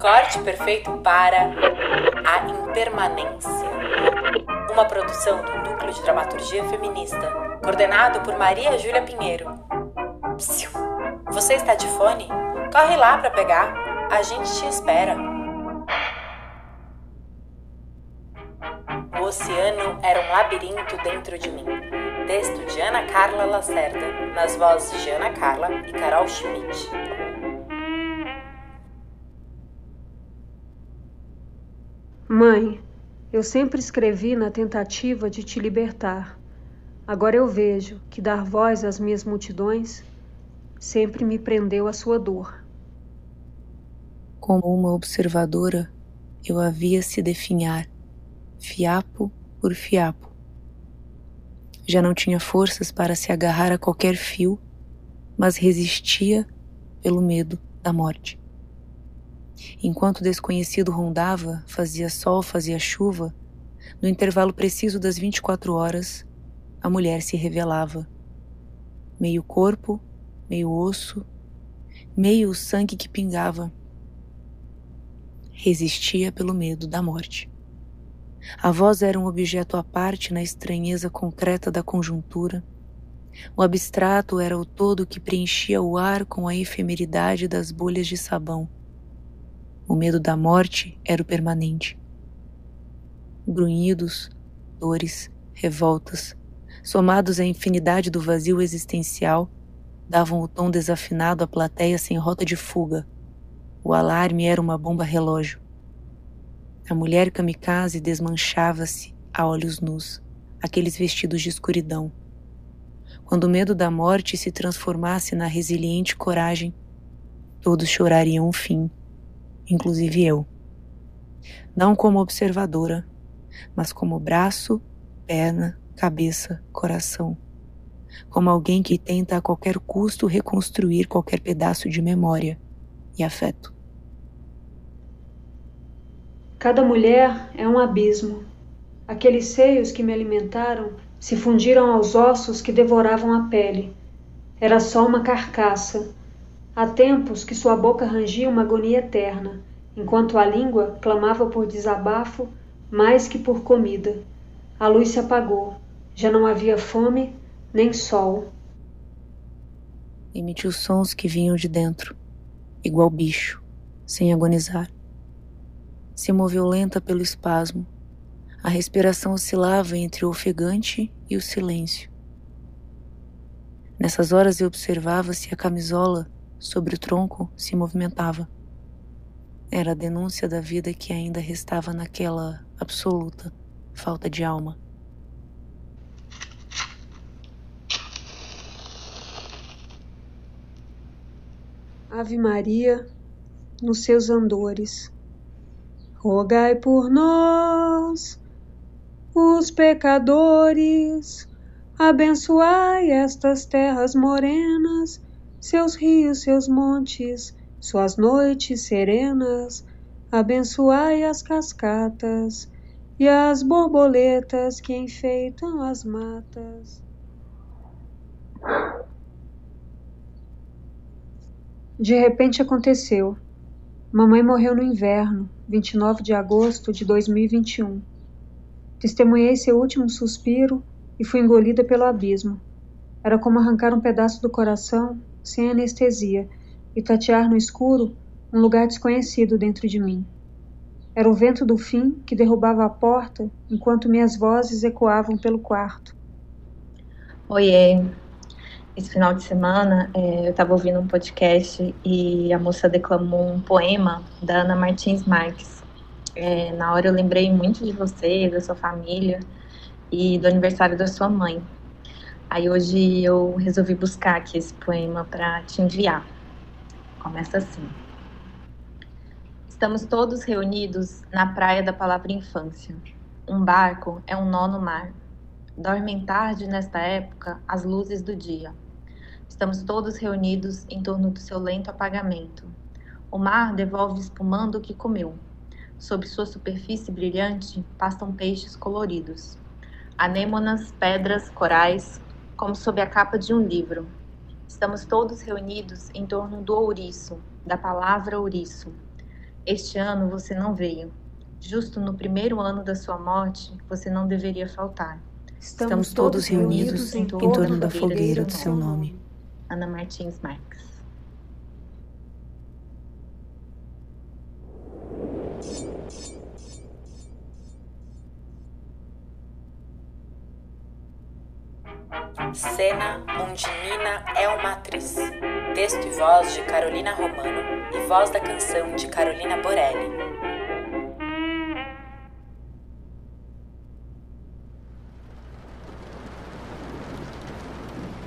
Corte perfeito para a impermanência. Uma produção do Núcleo de Dramaturgia Feminista, coordenado por Maria Júlia Pinheiro. Psiu. Você está de fone? Corre lá para pegar. A gente te espera. O oceano era um labirinto dentro de mim. Texto de Ana Carla Lacerda, nas vozes de Ana Carla e Carol Schmidt. Mãe, eu sempre escrevi na tentativa de te libertar. Agora eu vejo que dar voz às minhas multidões sempre me prendeu à sua dor. Como uma observadora, eu havia se definhar, fiapo por fiapo. Já não tinha forças para se agarrar a qualquer fio, mas resistia pelo medo da morte. Enquanto o desconhecido rondava, fazia sol, fazia chuva, no intervalo preciso das 24 horas, a mulher se revelava. Meio corpo, meio osso, meio o sangue que pingava. Resistia pelo medo da morte. A voz era um objeto à parte na estranheza concreta da conjuntura. O abstrato era o todo que preenchia o ar com a efemeridade das bolhas de sabão. O medo da morte era o permanente. Grunhidos, dores, revoltas, somados à infinidade do vazio existencial, davam o tom desafinado à plateia sem rota de fuga. O alarme era uma bomba relógio. A mulher kamikaze desmanchava-se a olhos nus, aqueles vestidos de escuridão. Quando o medo da morte se transformasse na resiliente coragem, todos chorariam o fim inclusive eu. Não como observadora, mas como braço, perna, cabeça, coração. Como alguém que tenta a qualquer custo reconstruir qualquer pedaço de memória e afeto. Cada mulher é um abismo. Aqueles seios que me alimentaram se fundiram aos ossos que devoravam a pele. Era só uma carcaça Há tempos que sua boca rangia uma agonia eterna, enquanto a língua clamava por desabafo mais que por comida. A luz se apagou. Já não havia fome nem sol. Emitiu sons que vinham de dentro, igual bicho, sem agonizar. Se moveu lenta pelo espasmo. A respiração oscilava entre o ofegante e o silêncio. Nessas horas eu observava se a camisola sobre o tronco se movimentava. Era a denúncia da vida que ainda restava naquela absoluta falta de alma. Ave Maria, nos seus andores, rogai por nós, os pecadores, abençoai estas terras morenas seus rios, seus montes, suas noites serenas, abençoai as cascatas e as borboletas que enfeitam as matas. De repente aconteceu. Mamãe morreu no inverno, 29 de agosto de 2021. Testemunhei seu último suspiro e fui engolida pelo abismo. Era como arrancar um pedaço do coração sem anestesia, e tatear no escuro um lugar desconhecido dentro de mim. Era o vento do fim que derrubava a porta enquanto minhas vozes ecoavam pelo quarto. Oiê, esse final de semana é, eu estava ouvindo um podcast e a moça declamou um poema da Ana Martins Marques. É, na hora eu lembrei muito de você, da sua família e do aniversário da sua mãe. Aí hoje eu resolvi buscar aqui esse poema para te enviar. Começa assim. Estamos todos reunidos na praia da palavra infância. Um barco é um nó no mar. Dormem tarde nesta época as luzes do dia. Estamos todos reunidos em torno do seu lento apagamento. O mar devolve espumando o que comeu. Sob sua superfície brilhante pastam peixes coloridos. Anêmonas, pedras, corais, como sob a capa de um livro. Estamos todos reunidos em torno do ouriço, da palavra ouriço. Este ano você não veio. Justo no primeiro ano da sua morte, você não deveria faltar. Estamos, Estamos todos reunidos em torno, em torno da fogueira do seu nome. Ana Martins Marques. Cena onde Nina é uma atriz. Texto e voz de Carolina Romano e voz da canção de Carolina Borelli.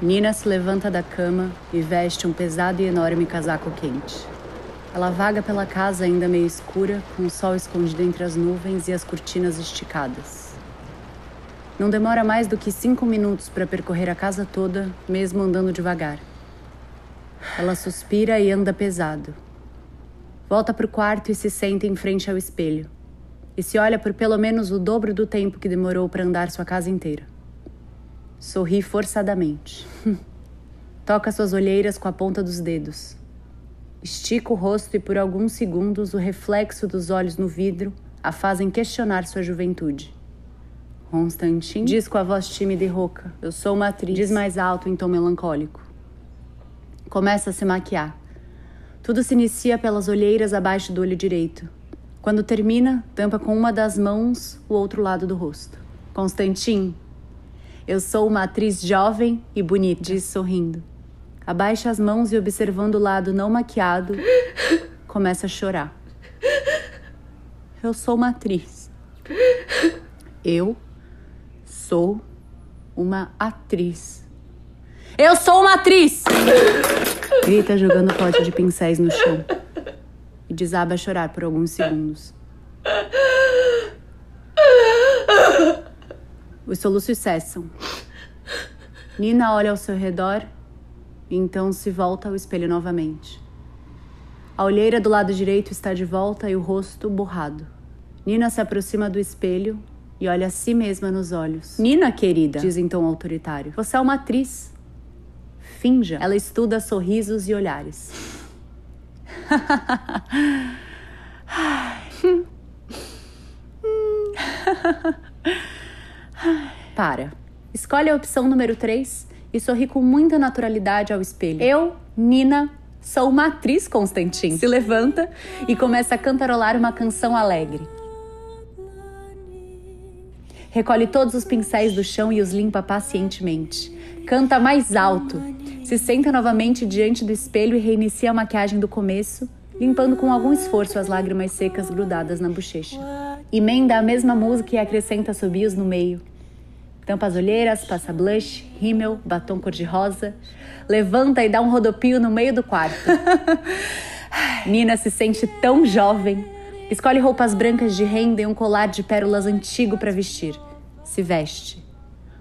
Nina se levanta da cama e veste um pesado e enorme casaco quente. Ela vaga pela casa ainda meio escura, com o sol escondido entre as nuvens e as cortinas esticadas. Não demora mais do que cinco minutos para percorrer a casa toda, mesmo andando devagar. Ela suspira e anda pesado. Volta para o quarto e se senta em frente ao espelho. E se olha por pelo menos o dobro do tempo que demorou para andar sua casa inteira. Sorri forçadamente. Toca suas olheiras com a ponta dos dedos. Estica o rosto e por alguns segundos o reflexo dos olhos no vidro a fazem questionar sua juventude. Constantin diz com a voz tímida e rouca: Eu sou uma atriz. Diz mais alto em tom melancólico. Começa a se maquiar. Tudo se inicia pelas olheiras abaixo do olho direito. Quando termina, tampa com uma das mãos o outro lado do rosto. Constantin, eu sou uma atriz jovem e bonita, diz sorrindo. Abaixa as mãos e, observando o lado não maquiado, começa a chorar. Eu sou uma atriz. Eu sou uma atriz. Eu sou uma atriz! Grita jogando pote de pincéis no chão. E desaba a chorar por alguns segundos. Os soluços cessam. Nina olha ao seu redor e então se volta ao espelho novamente. A olheira do lado direito está de volta e o rosto borrado. Nina se aproxima do espelho e olha a si mesma nos olhos. Nina, querida, diz em tom autoritário, você é uma atriz. Finja. Ela estuda sorrisos e olhares. Para. Escolhe a opção número 3 e sorri com muita naturalidade ao espelho. Eu, Nina, sou uma atriz, Constantin. Se levanta e começa a cantarolar uma canção alegre. Recolhe todos os pincéis do chão e os limpa pacientemente. Canta mais alto. Se senta novamente diante do espelho e reinicia a maquiagem do começo, limpando com algum esforço as lágrimas secas grudadas na bochecha. Emenda a mesma música e acrescenta subios no meio. Tampa as olheiras, passa blush, rímel, batom cor-de-rosa. Levanta e dá um rodopio no meio do quarto. Nina se sente tão jovem Escolhe roupas brancas de renda e um colar de pérolas antigo para vestir. Se veste.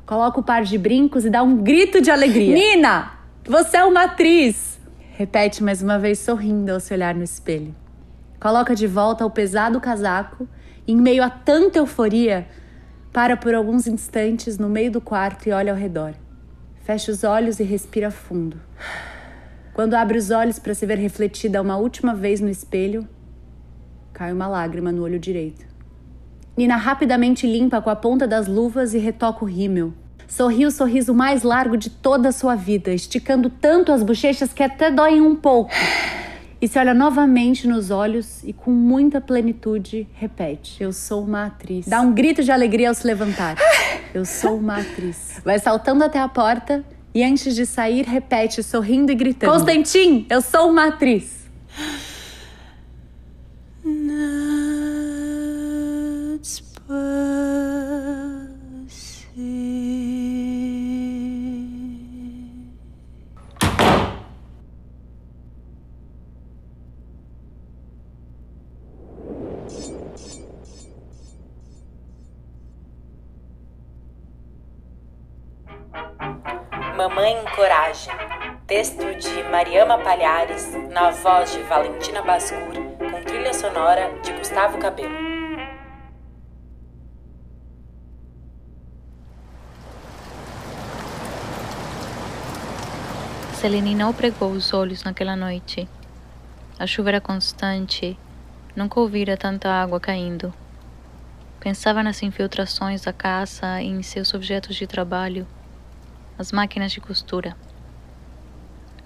Coloca o par de brincos e dá um grito de alegria. Nina, você é uma atriz! Repete mais uma vez, sorrindo ao se olhar no espelho. Coloca de volta o pesado casaco e, em meio a tanta euforia, para por alguns instantes no meio do quarto e olha ao redor. Fecha os olhos e respira fundo. Quando abre os olhos para se ver refletida uma última vez no espelho, Cai uma lágrima no olho direito. Nina rapidamente limpa com a ponta das luvas e retoca o rímel. Sorri o sorriso mais largo de toda a sua vida, esticando tanto as bochechas que até doem um pouco. E se olha novamente nos olhos e com muita plenitude repete: Eu sou uma atriz. Dá um grito de alegria ao se levantar. Eu sou uma atriz. Vai saltando até a porta e antes de sair repete, sorrindo e gritando: Constantin, eu sou uma atriz. Mamãe Coragem. Texto de Mariama Palhares, na voz de Valentina Bascur, com trilha sonora de Gustavo Cabelo. Selene não pregou os olhos naquela noite. A chuva era constante, Nunca ouvira tanta água caindo. Pensava nas infiltrações da caça e em seus objetos de trabalho, as máquinas de costura.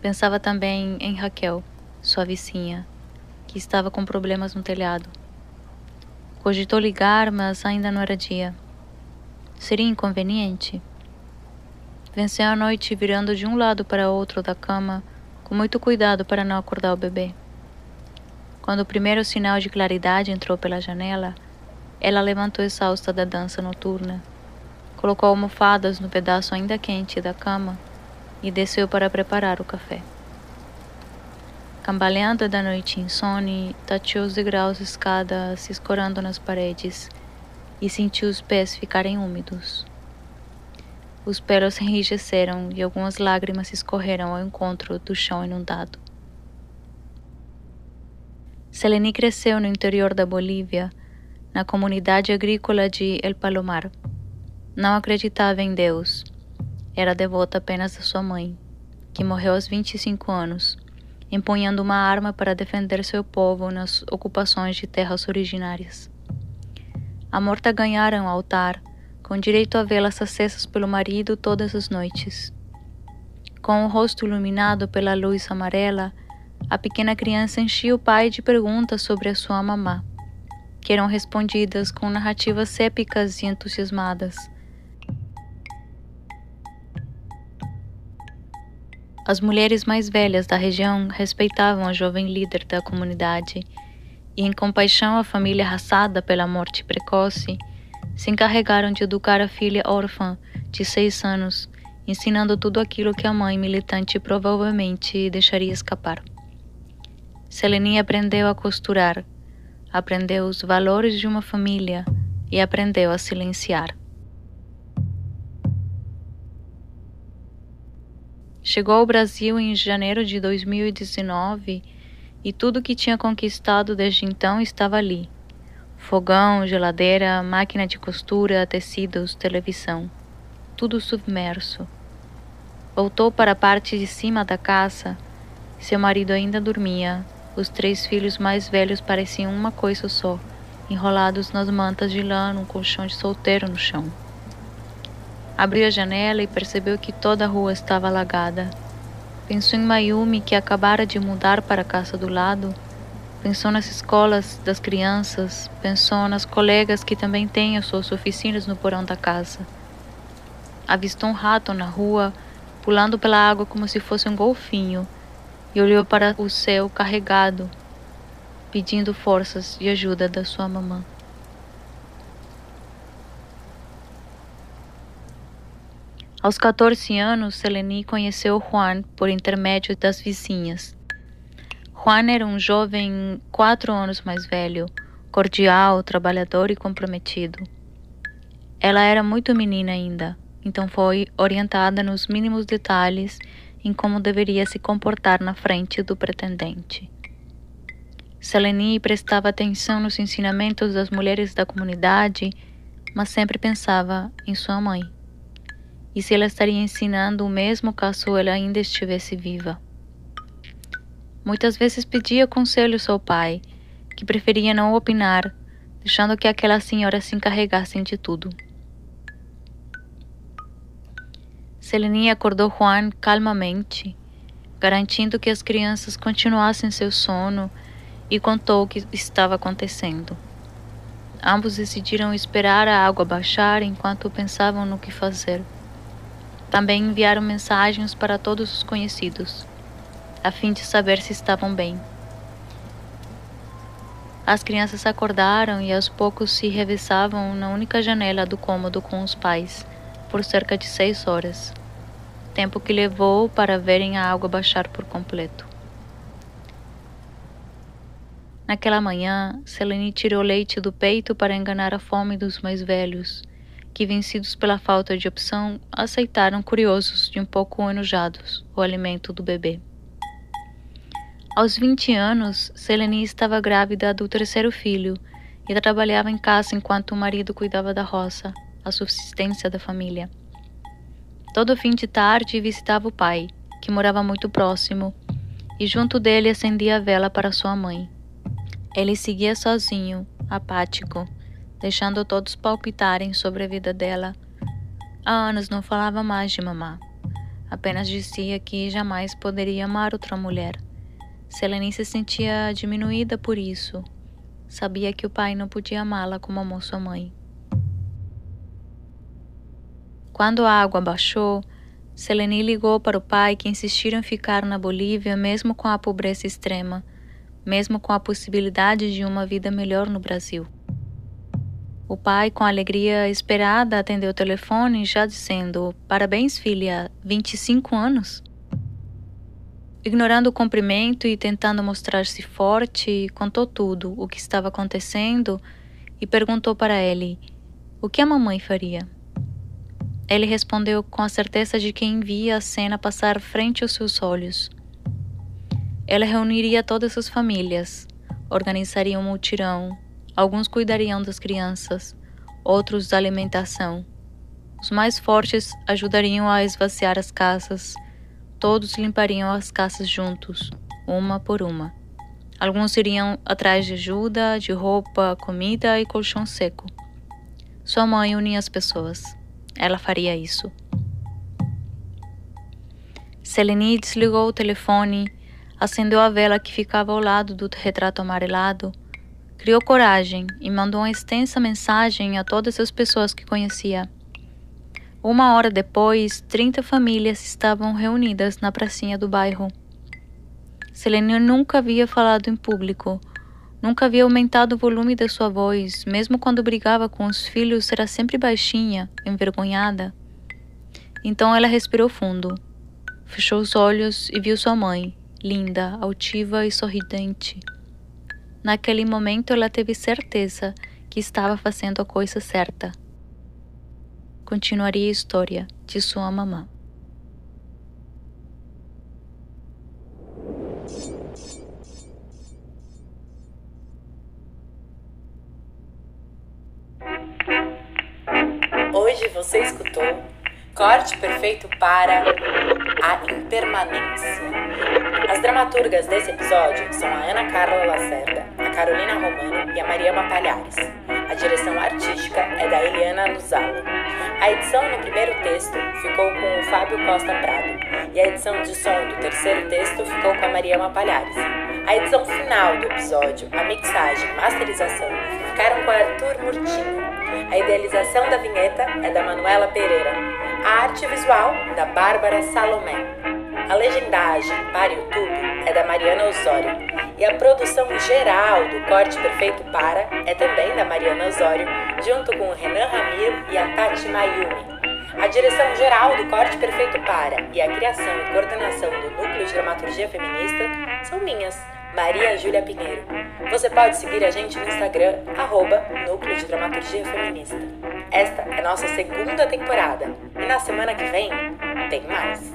Pensava também em Raquel, sua vizinha, que estava com problemas no telhado. Cogitou ligar, mas ainda não era dia. Seria inconveniente? Venceu a noite virando de um lado para outro da cama, com muito cuidado para não acordar o bebê. Quando o primeiro sinal de claridade entrou pela janela, ela levantou exausta da dança noturna, colocou almofadas no pedaço ainda quente da cama e desceu para preparar o café. Cambaleando da noite insone, tateou os degraus de escada se escorando nas paredes e sentiu os pés ficarem úmidos. Os pelos enrijeceram e algumas lágrimas escorreram ao encontro do chão inundado. Seleni cresceu no interior da Bolívia, na comunidade agrícola de El Palomar. Não acreditava em Deus. Era devota apenas da sua mãe, que morreu aos 25 anos empunhando uma arma para defender seu povo nas ocupações de terras originárias. A morta ganhara um altar, com direito a velas acesas pelo marido todas as noites. Com o rosto iluminado pela luz amarela, a pequena criança enchia o pai de perguntas sobre a sua mamã, que eram respondidas com narrativas épicas e entusiasmadas As mulheres mais velhas da região respeitavam a jovem líder da comunidade e, em compaixão à família arrasada pela morte precoce, se encarregaram de educar a filha órfã de seis anos, ensinando tudo aquilo que a mãe militante provavelmente deixaria escapar. Seleni aprendeu a costurar, aprendeu os valores de uma família e aprendeu a silenciar. Chegou ao Brasil em janeiro de 2019 e tudo que tinha conquistado desde então estava ali: fogão, geladeira, máquina de costura, tecidos, televisão. Tudo submerso. Voltou para a parte de cima da casa. Seu marido ainda dormia. Os três filhos mais velhos pareciam uma coisa só, enrolados nas mantas de lã num colchão de solteiro no chão. Abriu a janela e percebeu que toda a rua estava alagada. Pensou em Mayumi, que acabara de mudar para a casa do lado. Pensou nas escolas das crianças. Pensou nas colegas que também têm as suas oficinas no porão da casa. Avistou um rato na rua, pulando pela água como se fosse um golfinho, e olhou para o céu carregado, pedindo forças e ajuda da sua mamã. Aos 14 anos, Seleni conheceu Juan por intermédio das vizinhas. Juan era um jovem quatro anos mais velho, cordial, trabalhador e comprometido. Ela era muito menina ainda, então foi orientada nos mínimos detalhes em como deveria se comportar na frente do pretendente. Seleni prestava atenção nos ensinamentos das mulheres da comunidade, mas sempre pensava em sua mãe e se ela estaria ensinando o mesmo caso ela ainda estivesse viva. Muitas vezes pedia conselhos ao pai, que preferia não opinar, deixando que aquela senhora se encarregasse de tudo. Seleni acordou Juan calmamente, garantindo que as crianças continuassem seu sono e contou o que estava acontecendo. Ambos decidiram esperar a água baixar enquanto pensavam no que fazer. Também enviaram mensagens para todos os conhecidos, a fim de saber se estavam bem. As crianças acordaram e aos poucos se revezavam na única janela do cômodo com os pais, por cerca de seis horas, tempo que levou para verem a água baixar por completo. Naquela manhã, Selene tirou leite do peito para enganar a fome dos mais velhos que, vencidos pela falta de opção, aceitaram curiosos e um pouco enojados o alimento do bebê. Aos 20 anos, Seleni estava grávida do terceiro filho e trabalhava em casa enquanto o marido cuidava da roça, a subsistência da família. Todo fim de tarde visitava o pai, que morava muito próximo, e junto dele acendia a vela para sua mãe. Ele seguia sozinho, apático, deixando todos palpitarem sobre a vida dela. Há anos não falava mais de mamá. Apenas dizia que jamais poderia amar outra mulher. Selene se sentia diminuída por isso. Sabia que o pai não podia amá-la como amou sua mãe. Quando a água baixou, Selene ligou para o pai que insistiram em ficar na Bolívia mesmo com a pobreza extrema, mesmo com a possibilidade de uma vida melhor no Brasil. O pai, com alegria esperada, atendeu o telefone, já dizendo: Parabéns, filha, 25 anos. Ignorando o cumprimento e tentando mostrar-se forte, contou tudo o que estava acontecendo e perguntou para ele: O que a mamãe faria? Ele respondeu com a certeza de quem via a cena passar frente aos seus olhos. Ela reuniria todas as famílias, organizaria um mutirão, alguns cuidariam das crianças, outros da alimentação. Os mais fortes ajudariam a esvaziar as casas, todos limpariam as casas juntos, uma por uma. Alguns iriam atrás de ajuda, de roupa, comida e colchão seco. Sua mãe unia as pessoas. Ela faria isso. Selene desligou o telefone, acendeu a vela que ficava ao lado do retrato amarelado, criou coragem e mandou uma extensa mensagem a todas as pessoas que conhecia. Uma hora depois, 30 famílias estavam reunidas na pracinha do bairro. Selene nunca havia falado em público, Nunca havia aumentado o volume da sua voz, mesmo quando brigava com os filhos, era sempre baixinha, envergonhada. Então ela respirou fundo, fechou os olhos e viu sua mãe, linda, altiva e sorridente. Naquele momento ela teve certeza que estava fazendo a coisa certa. Continuaria a história de sua mamã. Hoje você escutou Corte Perfeito para a Impermanência. As dramaturgas desse episódio são a Ana Carla Lacerda, Carolina Romano e a Mariama Palhares. A direção artística é da Eliana Luzalo. A edição no primeiro texto ficou com o Fábio Costa Prado e a edição de som do terceiro texto ficou com a Mariama Palhares. A edição final do episódio, a mixagem e masterização ficaram com Arthur Murtinho. A idealização da vinheta é da Manuela Pereira. A arte visual da Bárbara Salomé. A legendagem para YouTube é da Mariana Osório. E a produção geral do Corte Perfeito Para é também da Mariana Osório, junto com o Renan Ramiro e a Tati Mayumi. A direção geral do Corte Perfeito Para e a criação e coordenação do Núcleo de Dramaturgia Feminista são minhas, Maria Júlia Pinheiro. Você pode seguir a gente no Instagram, arroba Núcleo de Dramaturgia Feminista. Esta é nossa segunda temporada e na semana que vem tem mais.